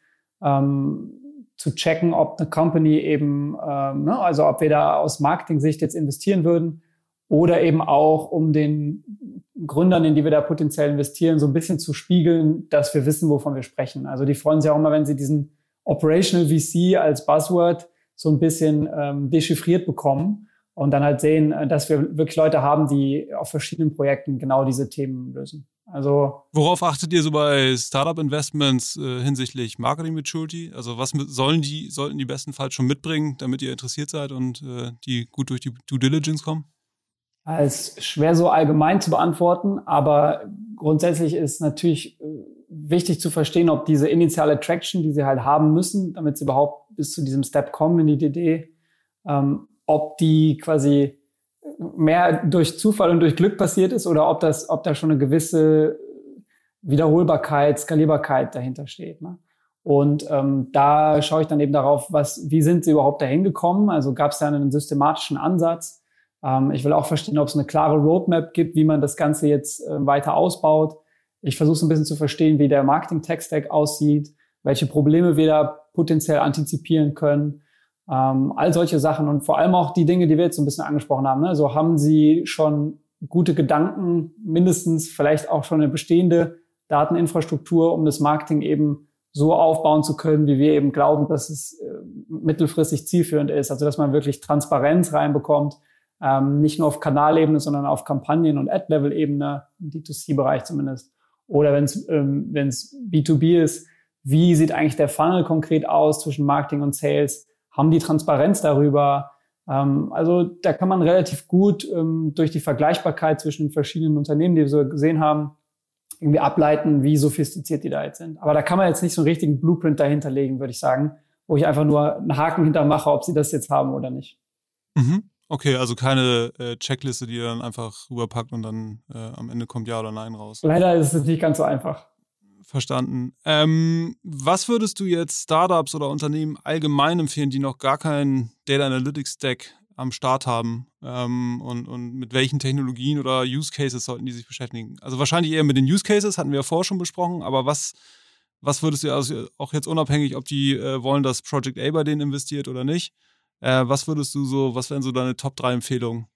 ähm, zu checken, ob eine Company eben, ähm, ne, also ob wir da aus Marketing-Sicht jetzt investieren würden oder eben auch, um den Gründern, in die wir da potenziell investieren, so ein bisschen zu spiegeln, dass wir wissen, wovon wir sprechen. Also die freuen sich auch immer, wenn sie diesen Operational VC als Buzzword so ein bisschen ähm, dechiffriert bekommen und dann halt sehen, äh, dass wir wirklich Leute haben, die auf verschiedenen Projekten genau diese Themen lösen. Also worauf achtet ihr so bei Startup Investments äh, hinsichtlich Marketing Maturity? Also was sollen die sollten die bestenfalls schon mitbringen, damit ihr interessiert seid und äh, die gut durch die Due Diligence kommen? Als schwer so allgemein zu beantworten, aber grundsätzlich ist natürlich äh, wichtig zu verstehen, ob diese initiale Traction, die sie halt haben müssen, damit sie überhaupt bis zu diesem Step kommen in die DD, ähm, ob die quasi mehr durch Zufall und durch Glück passiert ist oder ob das, ob da schon eine gewisse Wiederholbarkeit, Skalierbarkeit dahinter steht. Ne? Und ähm, da schaue ich dann eben darauf, was, wie sind sie überhaupt dahin gekommen? Also gab es da einen systematischen Ansatz? Ähm, ich will auch verstehen, ob es eine klare Roadmap gibt, wie man das Ganze jetzt äh, weiter ausbaut. Ich versuche so ein bisschen zu verstehen, wie der Marketing-Tech-Stack aussieht, welche Probleme wir da potenziell antizipieren können. Ähm, all solche Sachen und vor allem auch die Dinge, die wir jetzt so ein bisschen angesprochen haben. Ne? So haben Sie schon gute Gedanken, mindestens vielleicht auch schon eine bestehende Dateninfrastruktur, um das Marketing eben so aufbauen zu können, wie wir eben glauben, dass es äh, mittelfristig zielführend ist. Also dass man wirklich Transparenz reinbekommt, ähm, nicht nur auf Kanalebene, sondern auf Kampagnen- und Ad-Level-Ebene, im D2C-Bereich zumindest. Oder wenn es ähm, wenn's B2B ist, wie sieht eigentlich der Funnel konkret aus zwischen Marketing und Sales? Haben die Transparenz darüber? Ähm, also da kann man relativ gut ähm, durch die Vergleichbarkeit zwischen verschiedenen Unternehmen, die wir so gesehen haben, irgendwie ableiten, wie sophistiziert die da jetzt sind. Aber da kann man jetzt nicht so einen richtigen Blueprint dahinter legen, würde ich sagen. wo ich einfach nur einen Haken hintermache, ob sie das jetzt haben oder nicht. Mhm. Okay, also keine äh, Checkliste, die ihr dann einfach rüberpackt und dann äh, am Ende kommt Ja oder Nein raus. Leider ist es nicht ganz so einfach. Verstanden. Ähm, was würdest du jetzt Startups oder Unternehmen allgemein empfehlen, die noch gar keinen Data Analytics Stack am Start haben? Ähm, und, und mit welchen Technologien oder Use Cases sollten die sich beschäftigen? Also wahrscheinlich eher mit den Use Cases, hatten wir ja vorher schon besprochen, aber was, was würdest du, also auch jetzt unabhängig, ob die äh, wollen, dass Project A bei denen investiert oder nicht, äh, was würdest du so, was wären so deine Top 3 Empfehlungen?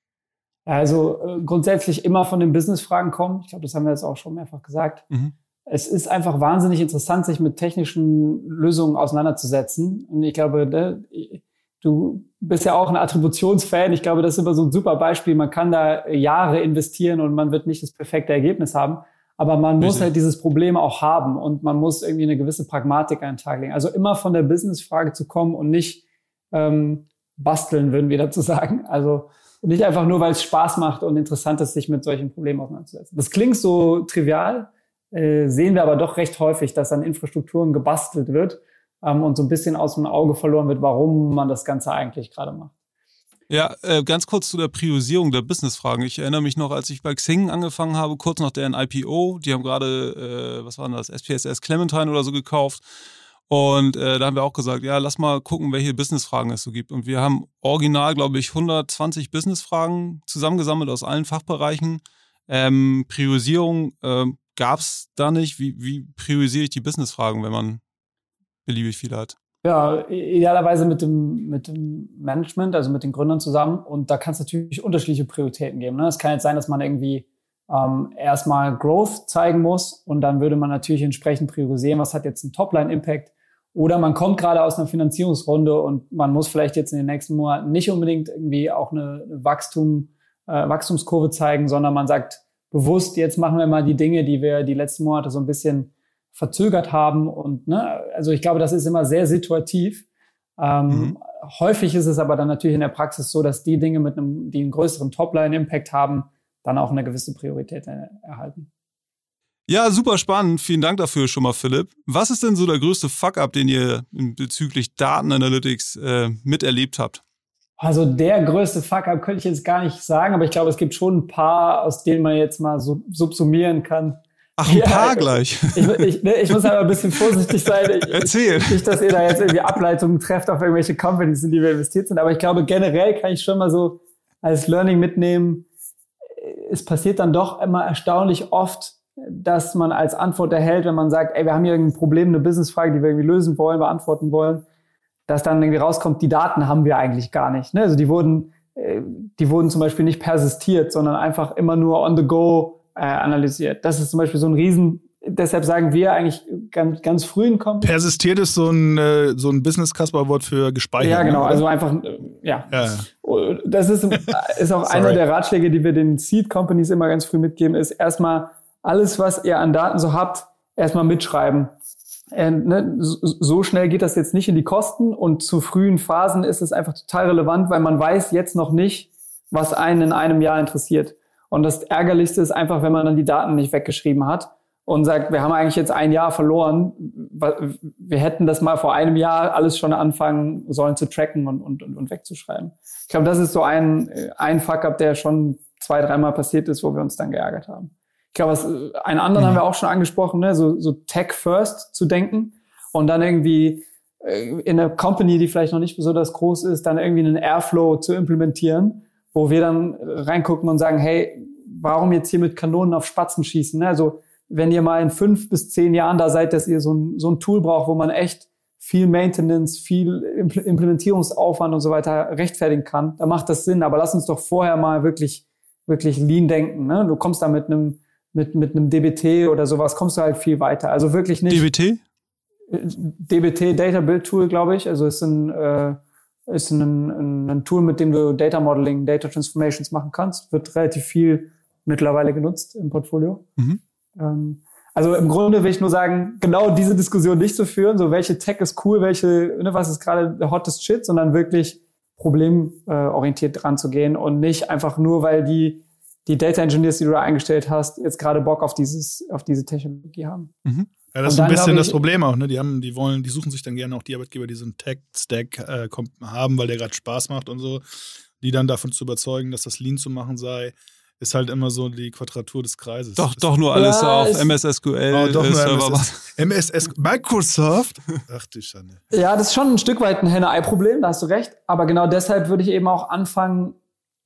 Also äh, grundsätzlich immer von den Business-Fragen kommen. Ich glaube, das haben wir jetzt auch schon mehrfach gesagt. Mhm es ist einfach wahnsinnig interessant, sich mit technischen Lösungen auseinanderzusetzen. Und ich glaube, ne, du bist ja auch ein Attributionsfan. Ich glaube, das ist immer so ein super Beispiel. Man kann da Jahre investieren und man wird nicht das perfekte Ergebnis haben. Aber man muss halt dieses Problem auch haben und man muss irgendwie eine gewisse Pragmatik an den Tag legen. Also immer von der Business-Frage zu kommen und nicht ähm, basteln, würden wir dazu sagen. Also nicht einfach nur, weil es Spaß macht und interessant ist, sich mit solchen Problemen auseinanderzusetzen. Das klingt so trivial, äh, sehen wir aber doch recht häufig, dass an Infrastrukturen gebastelt wird ähm, und so ein bisschen aus dem Auge verloren wird, warum man das Ganze eigentlich gerade macht. Ja, äh, ganz kurz zu der Priorisierung der Businessfragen. Ich erinnere mich noch, als ich bei Xing angefangen habe, kurz nach deren IPO, die haben gerade, äh, was war das, SPSS Clementine oder so gekauft. Und äh, da haben wir auch gesagt, ja, lass mal gucken, welche Businessfragen es so gibt. Und wir haben original, glaube ich, 120 Businessfragen zusammengesammelt aus allen Fachbereichen. Ähm, Priorisierung äh, gab es da nicht? Wie, wie priorisiere ich die Businessfragen, wenn man beliebig viele hat? Ja, idealerweise mit dem, mit dem Management, also mit den Gründern zusammen. Und da kann es natürlich unterschiedliche Prioritäten geben. Ne? Es kann jetzt sein, dass man irgendwie ähm, erstmal Growth zeigen muss und dann würde man natürlich entsprechend priorisieren, was hat jetzt einen Topline-Impact. Oder man kommt gerade aus einer Finanzierungsrunde und man muss vielleicht jetzt in den nächsten Monaten nicht unbedingt irgendwie auch eine Wachstum, äh, Wachstumskurve zeigen, sondern man sagt, bewusst, jetzt machen wir mal die Dinge, die wir die letzten Monate so ein bisschen verzögert haben. Und ne, also ich glaube, das ist immer sehr situativ. Ähm, mhm. Häufig ist es aber dann natürlich in der Praxis so, dass die Dinge mit einem, die einen größeren Topline-Impact haben, dann auch eine gewisse Priorität erhalten. Ja, super spannend. Vielen Dank dafür schon mal, Philipp. Was ist denn so der größte Fuck-up, den ihr bezüglich Datenanalytics äh, miterlebt habt? Also der größte Fuck-up könnte ich jetzt gar nicht sagen, aber ich glaube, es gibt schon ein paar, aus denen man jetzt mal so subsumieren kann. Ach, ein ja, paar gleich. Ich, ich, ich, muss aber ein bisschen vorsichtig sein. Ich, Erzähl. Nicht, dass ihr da jetzt irgendwie Ableitungen trefft auf irgendwelche Companies, in die wir investiert sind. Aber ich glaube, generell kann ich schon mal so als Learning mitnehmen, es passiert dann doch immer erstaunlich oft, dass man als Antwort erhält, wenn man sagt, ey, wir haben hier ein Problem, eine Businessfrage, die wir irgendwie lösen wollen, beantworten wollen dass dann irgendwie rauskommt, die Daten haben wir eigentlich gar nicht. Ne? Also die wurden, äh, die wurden zum Beispiel nicht persistiert, sondern einfach immer nur on the go äh, analysiert. Das ist zum Beispiel so ein Riesen, deshalb sagen wir eigentlich ganz, ganz früh in Kommen. Persistiert ist so ein, äh, so ein Business-Kasper-Wort für gespeichert. Ja, genau. Oder? Also einfach, äh, ja. ja. Das ist, ist auch einer der Ratschläge, die wir den Seed-Companies immer ganz früh mitgeben, ist erstmal alles, was ihr an Daten so habt, erstmal mitschreiben. Äh, ne, so schnell geht das jetzt nicht in die Kosten und zu frühen Phasen ist es einfach total relevant, weil man weiß jetzt noch nicht, was einen in einem Jahr interessiert. Und das Ärgerlichste ist einfach, wenn man dann die Daten nicht weggeschrieben hat und sagt, wir haben eigentlich jetzt ein Jahr verloren. Wir hätten das mal vor einem Jahr alles schon anfangen sollen zu tracken und, und, und wegzuschreiben. Ich glaube, das ist so ein, ein Fuck-up, der schon zwei, dreimal passiert ist, wo wir uns dann geärgert haben. Ich glaube, was, äh, einen anderen mhm. haben wir auch schon angesprochen, ne? so, so Tech First zu denken und dann irgendwie äh, in einer Company, die vielleicht noch nicht besonders groß ist, dann irgendwie einen Airflow zu implementieren, wo wir dann reingucken und sagen, hey, warum jetzt hier mit Kanonen auf Spatzen schießen? Ne? Also wenn ihr mal in fünf bis zehn Jahren da seid, dass ihr so ein, so ein Tool braucht, wo man echt viel Maintenance, viel Implementierungsaufwand und so weiter rechtfertigen kann, dann macht das Sinn. Aber lass uns doch vorher mal wirklich, wirklich lean denken. Ne? Du kommst da mit einem mit, mit einem DBT oder sowas kommst du halt viel weiter. Also wirklich nicht. DBT? DBT, Data Build Tool, glaube ich. Also ist ein, äh, ist ein, ein, ein Tool, mit dem du Data Modeling, Data Transformations machen kannst. Wird relativ viel mittlerweile genutzt im Portfolio. Mhm. Ähm, also im Grunde will ich nur sagen, genau diese Diskussion nicht zu führen, so welche Tech ist cool, welche, ne, was ist gerade der hottest Shit, sondern wirklich problemorientiert dran zu gehen und nicht einfach nur, weil die die Data Engineers, die du da eingestellt hast, jetzt gerade Bock auf dieses, auf diese Technologie haben. Mhm. Ja, das ist ein bisschen das Problem auch, ne? Die haben, die wollen, die suchen sich dann gerne auch die Arbeitgeber, die so einen Tech-Stack äh, haben, weil der gerade Spaß macht und so, die dann davon zu überzeugen, dass das Lean zu machen sei ist halt immer so die Quadratur des Kreises. Doch, doch nur alles ja, auf MS SQL. Oh, doch Server. MS, MS, Microsoft. Ach du Schande. Ja, das ist schon ein Stück weit ein Henne-Ei-Problem, da hast du recht. Aber genau deshalb würde ich eben auch anfangen,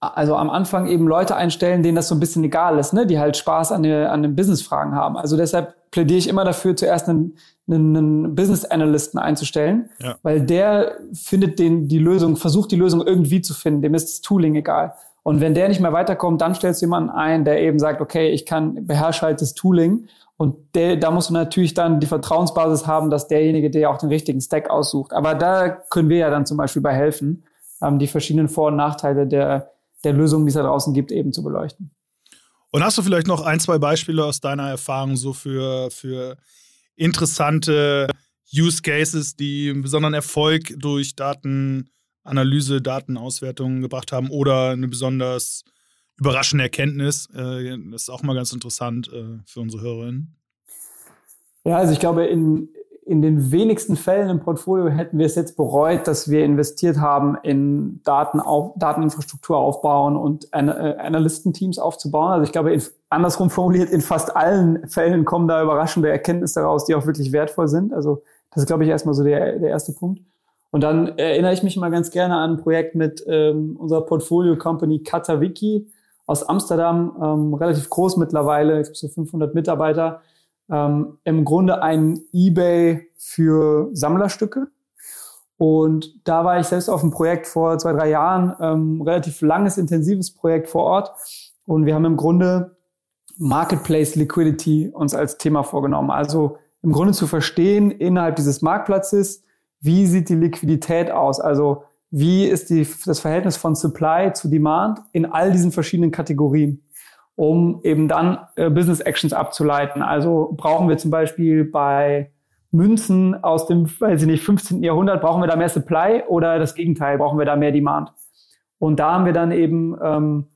also am Anfang eben Leute einstellen, denen das so ein bisschen egal ist, ne? die halt Spaß an, der, an den Business-Fragen haben. Also deshalb plädiere ich immer dafür, zuerst einen, einen, einen Business-Analysten einzustellen, ja. weil der findet den, die Lösung, versucht die Lösung irgendwie zu finden, dem ist das Tooling egal. Und wenn der nicht mehr weiterkommt, dann stellst du jemanden ein, der eben sagt, okay, ich kann beherrsche halt das Tooling. Und der, da musst du natürlich dann die Vertrauensbasis haben, dass derjenige dir auch den richtigen Stack aussucht. Aber da können wir ja dann zum Beispiel bei helfen, ähm, die verschiedenen Vor- und Nachteile der, der Lösungen, die es da draußen gibt, eben zu beleuchten. Und hast du vielleicht noch ein, zwei Beispiele aus deiner Erfahrung so für, für interessante Use Cases, die einen besonderen Erfolg durch Datenanalyse, Datenauswertung gebracht haben oder eine besonders überraschende Erkenntnis? Äh, das ist auch mal ganz interessant äh, für unsere Hörerinnen. Ja, also ich glaube, in, in den wenigsten Fällen im Portfolio hätten wir es jetzt bereut, dass wir investiert haben in Daten auf, Dateninfrastruktur aufbauen und An äh, Analystenteams aufzubauen. Also ich glaube, in, andersrum formuliert, in fast allen Fällen kommen da überraschende Erkenntnisse raus, die auch wirklich wertvoll sind. Also das ist, glaube ich, erstmal so der, der erste Punkt. Und dann erinnere ich mich mal ganz gerne an ein Projekt mit ähm, unserer Portfolio-Company Katawiki aus Amsterdam, ähm, relativ groß mittlerweile, ich glaube so 500 Mitarbeiter ähm, im Grunde ein eBay für Sammlerstücke. Und da war ich selbst auf einem Projekt vor zwei, drei Jahren, ähm, relativ langes, intensives Projekt vor Ort. Und wir haben im Grunde Marketplace Liquidity uns als Thema vorgenommen. Also im Grunde zu verstehen innerhalb dieses Marktplatzes, wie sieht die Liquidität aus? Also wie ist die, das Verhältnis von Supply zu Demand in all diesen verschiedenen Kategorien? Um eben dann äh, Business Actions abzuleiten. Also brauchen wir zum Beispiel bei Münzen aus dem, weiß ich nicht, 15. Jahrhundert, brauchen wir da mehr Supply oder das Gegenteil, brauchen wir da mehr Demand? Und da haben wir dann eben ähm,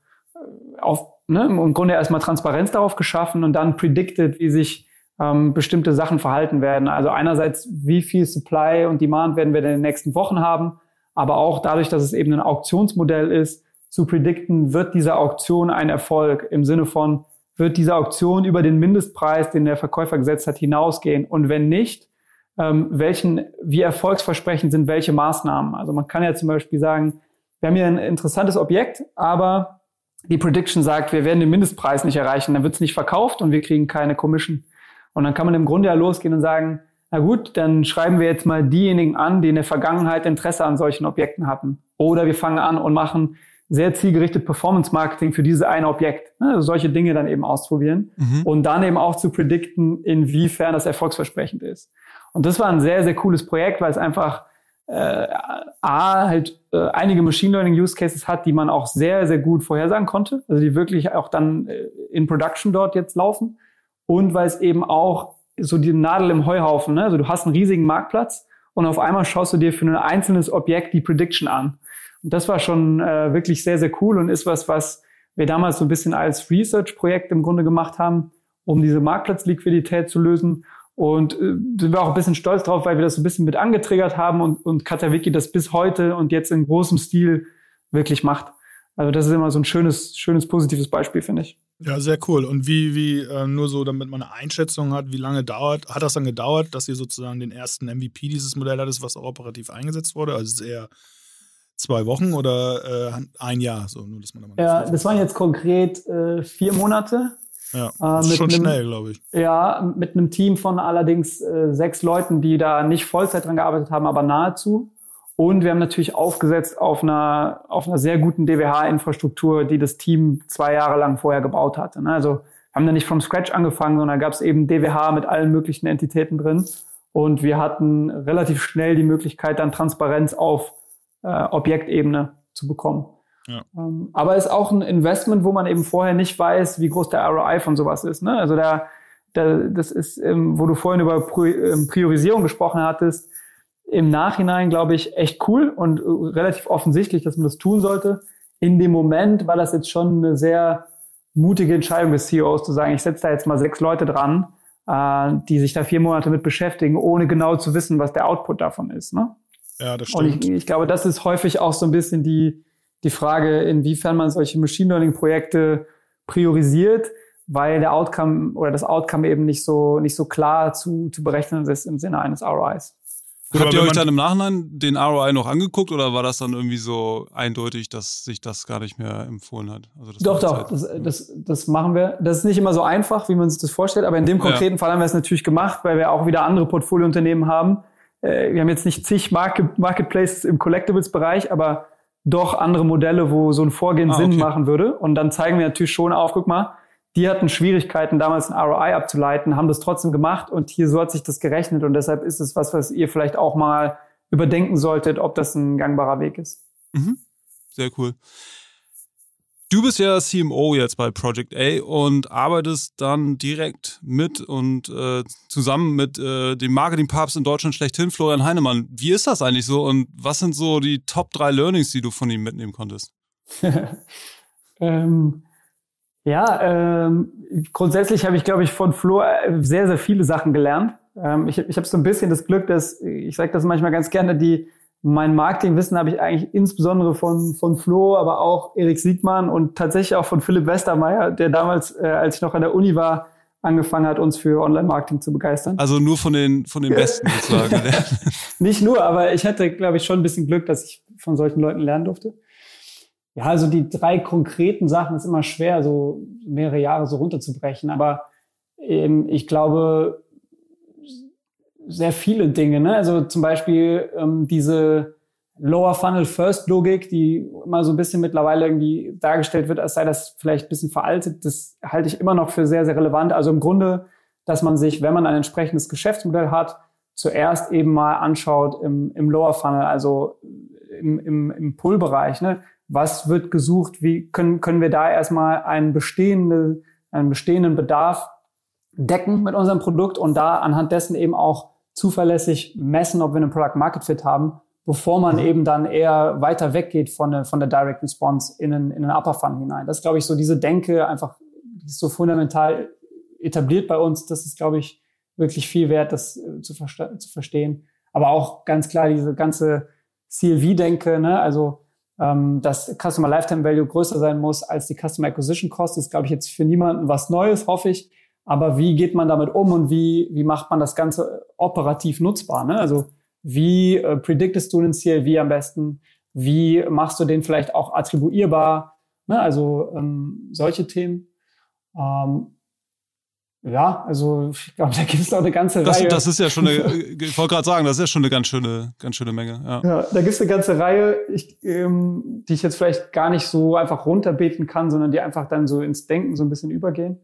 auf, ne, im Grunde erstmal Transparenz darauf geschaffen und dann predicted, wie sich ähm, bestimmte Sachen verhalten werden. Also einerseits, wie viel Supply und Demand werden wir in den nächsten Wochen haben, aber auch dadurch, dass es eben ein Auktionsmodell ist, zu predikten, wird diese Auktion ein Erfolg im Sinne von, wird diese Auktion über den Mindestpreis, den der Verkäufer gesetzt hat, hinausgehen? Und wenn nicht, ähm, welchen, wie erfolgsversprechend sind welche Maßnahmen? Also man kann ja zum Beispiel sagen, wir haben hier ein interessantes Objekt, aber die Prediction sagt, wir werden den Mindestpreis nicht erreichen, dann wird es nicht verkauft und wir kriegen keine Commission. Und dann kann man im Grunde ja losgehen und sagen, na gut, dann schreiben wir jetzt mal diejenigen an, die in der Vergangenheit Interesse an solchen Objekten hatten. Oder wir fangen an und machen sehr zielgerichtet Performance-Marketing für dieses eine Objekt. Ne? Also solche Dinge dann eben ausprobieren mhm. und dann eben auch zu predikten, inwiefern das erfolgsversprechend ist. Und das war ein sehr, sehr cooles Projekt, weil es einfach äh, A, halt äh, einige Machine Learning Use Cases hat, die man auch sehr, sehr gut vorhersagen konnte, also die wirklich auch dann äh, in Production dort jetzt laufen. Und weil es eben auch so die Nadel im Heuhaufen, ne? also du hast einen riesigen Marktplatz und auf einmal schaust du dir für ein einzelnes Objekt die Prediction an. Und das war schon äh, wirklich sehr, sehr cool und ist was, was wir damals so ein bisschen als Research-Projekt im Grunde gemacht haben, um diese Marktplatzliquidität zu lösen. Und äh, sind wir auch ein bisschen stolz drauf, weil wir das so ein bisschen mit angetriggert haben und, und Katawiki das bis heute und jetzt in großem Stil wirklich macht. Also das ist immer so ein schönes, schönes, positives Beispiel, finde ich. Ja, sehr cool. Und wie, wie, äh, nur so, damit man eine Einschätzung hat, wie lange dauert, hat das dann gedauert, dass ihr sozusagen den ersten MVP dieses Modell hattet, was auch operativ eingesetzt wurde? Also eher zwei Wochen oder äh, ein Jahr? So, nur, dass man da mal ja, das waren jetzt konkret äh, vier Monate. Ja, äh, das ist schon einem, schnell, glaube ich. Ja, mit einem Team von allerdings äh, sechs Leuten, die da nicht Vollzeit dran gearbeitet haben, aber nahezu. Und wir haben natürlich aufgesetzt auf einer, auf einer sehr guten DWH-Infrastruktur, die das Team zwei Jahre lang vorher gebaut hatte. Ne? Also haben da nicht vom Scratch angefangen, sondern gab es eben DWH mit allen möglichen Entitäten drin. Und wir hatten relativ schnell die Möglichkeit, dann Transparenz auf äh, Objektebene zu bekommen. Ja. Ähm, aber ist auch ein Investment, wo man eben vorher nicht weiß, wie groß der ROI von sowas ist. Ne? Also da, da, das ist, ähm, wo du vorhin über ähm, Priorisierung gesprochen hattest, im Nachhinein, glaube ich, echt cool und äh, relativ offensichtlich, dass man das tun sollte. In dem Moment war das jetzt schon eine sehr mutige Entscheidung des CEOs zu sagen, ich setze da jetzt mal sechs Leute dran äh, die sich da vier Monate mit beschäftigen, ohne genau zu wissen, was der Output davon ist. Ne? Ja, das stimmt. Und ich, ich glaube, das ist häufig auch so ein bisschen die, die Frage, inwiefern man solche Machine Learning Projekte priorisiert, weil der Outcome oder das Outcome eben nicht so, nicht so klar zu, zu berechnen ist im Sinne eines ROIs. Gut, Habt ihr euch dann im Nachhinein den ROI noch angeguckt oder war das dann irgendwie so eindeutig, dass sich das gar nicht mehr empfohlen hat? Also doch, doch, das, das, das machen wir. Das ist nicht immer so einfach, wie man sich das vorstellt, aber in dem konkreten ja. Fall haben wir es natürlich gemacht, weil wir auch wieder andere Portfoliounternehmen haben. Äh, wir haben jetzt nicht zig Market, Marketplaces im Collectibles-Bereich, aber doch andere Modelle, wo so ein Vorgehen ah, Sinn okay. machen würde. Und dann zeigen wir natürlich schon auf, guck mal, die hatten Schwierigkeiten, damals ein ROI abzuleiten, haben das trotzdem gemacht und hier so hat sich das gerechnet und deshalb ist es was, was ihr vielleicht auch mal überdenken solltet, ob das ein gangbarer Weg ist. Mhm. Sehr cool. Du bist ja CMO jetzt bei Project A und arbeitest dann direkt mit und äh, zusammen mit äh, dem Marketingpapst in Deutschland schlechthin, Florian Heinemann. Wie ist das eigentlich so und was sind so die Top drei Learnings, die du von ihm mitnehmen konntest? ähm, ja, ähm, grundsätzlich habe ich, glaube ich, von Flo äh, sehr, sehr viele Sachen gelernt. Ähm, ich ich habe so ein bisschen das Glück, dass, ich sage das manchmal ganz gerne, die mein Marketingwissen habe ich eigentlich insbesondere von, von Flo, aber auch Erik Siegmann und tatsächlich auch von Philipp Westermeier, der damals, äh, als ich noch an der Uni war, angefangen hat, uns für Online-Marketing zu begeistern. Also nur von den, von den Besten sozusagen. Nicht nur, aber ich hatte, glaube ich, schon ein bisschen Glück, dass ich von solchen Leuten lernen durfte. Ja, also die drei konkreten Sachen ist immer schwer, so mehrere Jahre so runterzubrechen. Aber ähm, ich glaube, sehr viele Dinge. Ne? Also zum Beispiel ähm, diese Lower Funnel First Logik, die immer so ein bisschen mittlerweile irgendwie dargestellt wird, als sei das vielleicht ein bisschen veraltet. Das halte ich immer noch für sehr, sehr relevant. Also im Grunde, dass man sich, wenn man ein entsprechendes Geschäftsmodell hat, zuerst eben mal anschaut im, im Lower Funnel, also im, im, im Pull-Bereich. Ne? was wird gesucht, wie können, können wir da erstmal einen bestehenden, einen bestehenden Bedarf decken mit unserem Produkt und da anhand dessen eben auch zuverlässig messen, ob wir einen Product Market Fit haben, bevor man mhm. eben dann eher weiter weggeht von der, von der Direct Response in einen, in einen Upper Fund hinein. Das ist, glaube ich, so diese Denke einfach, die ist so fundamental etabliert bei uns. Das ist, glaube ich, wirklich viel wert, das äh, zu, zu verstehen. Aber auch ganz klar diese ganze CLV-Denke, ne? also ähm, dass Customer Lifetime Value größer sein muss als die Customer Acquisition Cost, ist, glaube ich, jetzt für niemanden was Neues, hoffe ich. Aber wie geht man damit um und wie, wie macht man das Ganze operativ nutzbar? Ne? Also wie äh, prediktest du den CLV am besten? Wie machst du den vielleicht auch attribuierbar? Ne? Also ähm, solche Themen. Ähm, ja, also ich glaube, da gibt es auch eine ganze das, Reihe. Das ist ja schon eine, ich wollte gerade sagen, das ist ja schon eine ganz schöne, ganz schöne Menge. Ja, ja da gibt es eine ganze Reihe, ich, ähm, die ich jetzt vielleicht gar nicht so einfach runterbeten kann, sondern die einfach dann so ins Denken so ein bisschen übergehen.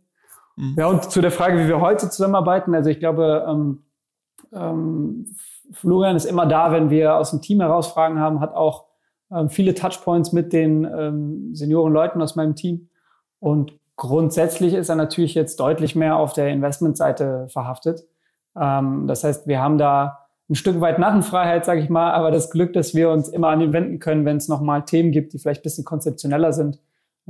Mhm. Ja, und zu der Frage, wie wir heute zusammenarbeiten, also ich glaube, ähm, ähm, Florian ist immer da, wenn wir aus dem Team heraus Fragen haben, hat auch ähm, viele Touchpoints mit den ähm, Senioren-Leuten aus meinem Team und Grundsätzlich ist er natürlich jetzt deutlich mehr auf der Investmentseite verhaftet. Ähm, das heißt, wir haben da ein Stück weit Narrenfreiheit, sage ich mal, aber das Glück, dass wir uns immer an ihn wenden können, wenn es nochmal Themen gibt, die vielleicht ein bisschen konzeptioneller sind.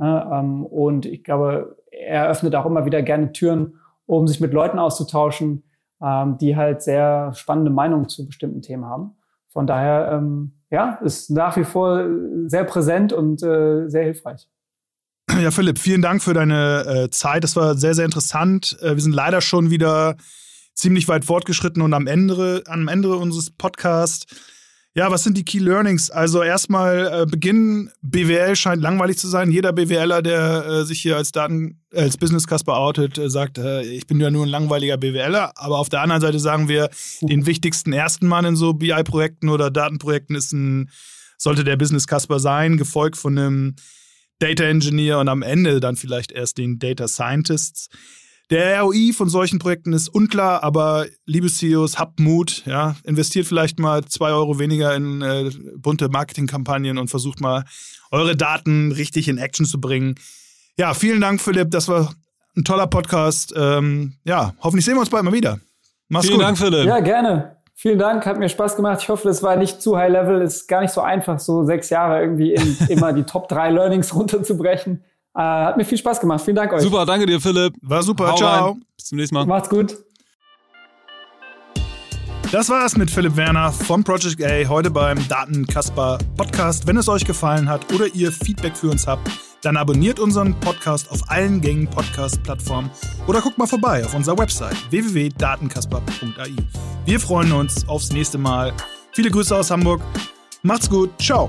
Ähm, und ich glaube, er öffnet auch immer wieder gerne Türen, um sich mit Leuten auszutauschen, ähm, die halt sehr spannende Meinungen zu bestimmten Themen haben. Von daher, ähm, ja, ist nach wie vor sehr präsent und äh, sehr hilfreich. Ja, Philipp, vielen Dank für deine äh, Zeit. Das war sehr, sehr interessant. Äh, wir sind leider schon wieder ziemlich weit fortgeschritten und am Ende, am Ende unseres Podcasts. Ja, was sind die Key Learnings? Also erstmal äh, Beginn BWL scheint langweilig zu sein. Jeder BWLer, der äh, sich hier als Daten als Business Casper outet, äh, sagt, äh, ich bin ja nur ein langweiliger BWLer. Aber auf der anderen Seite sagen wir, den wichtigsten ersten Mann in so BI-Projekten oder Datenprojekten ist ein sollte der Business Casper sein, gefolgt von einem Data Engineer und am Ende dann vielleicht erst den Data Scientists. Der ROI von solchen Projekten ist unklar, aber liebe CEOs, habt Mut, ja, investiert vielleicht mal zwei Euro weniger in äh, bunte Marketingkampagnen und versucht mal eure Daten richtig in Action zu bringen. Ja, vielen Dank, Philipp. Das war ein toller Podcast. Ähm, ja, hoffentlich sehen wir uns bald mal wieder. Mach's vielen gut. Dank, Philipp. Ja, gerne. Vielen Dank, hat mir Spaß gemacht. Ich hoffe, das war nicht zu high level. Ist gar nicht so einfach, so sechs Jahre irgendwie in, immer die Top drei Learnings runterzubrechen. Äh, hat mir viel Spaß gemacht. Vielen Dank euch. Super, danke dir, Philipp. War super. Hau Ciao. Rein. Bis zum nächsten Mal. Macht's gut. Das war's mit Philipp Werner von Project A heute beim Datenkasper Podcast. Wenn es euch gefallen hat oder ihr Feedback für uns habt, dann abonniert unseren Podcast auf allen gängigen Podcast-Plattformen oder guckt mal vorbei auf unserer Website www.datenkasper.ai. Wir freuen uns aufs nächste Mal. Viele Grüße aus Hamburg. Macht's gut. Ciao.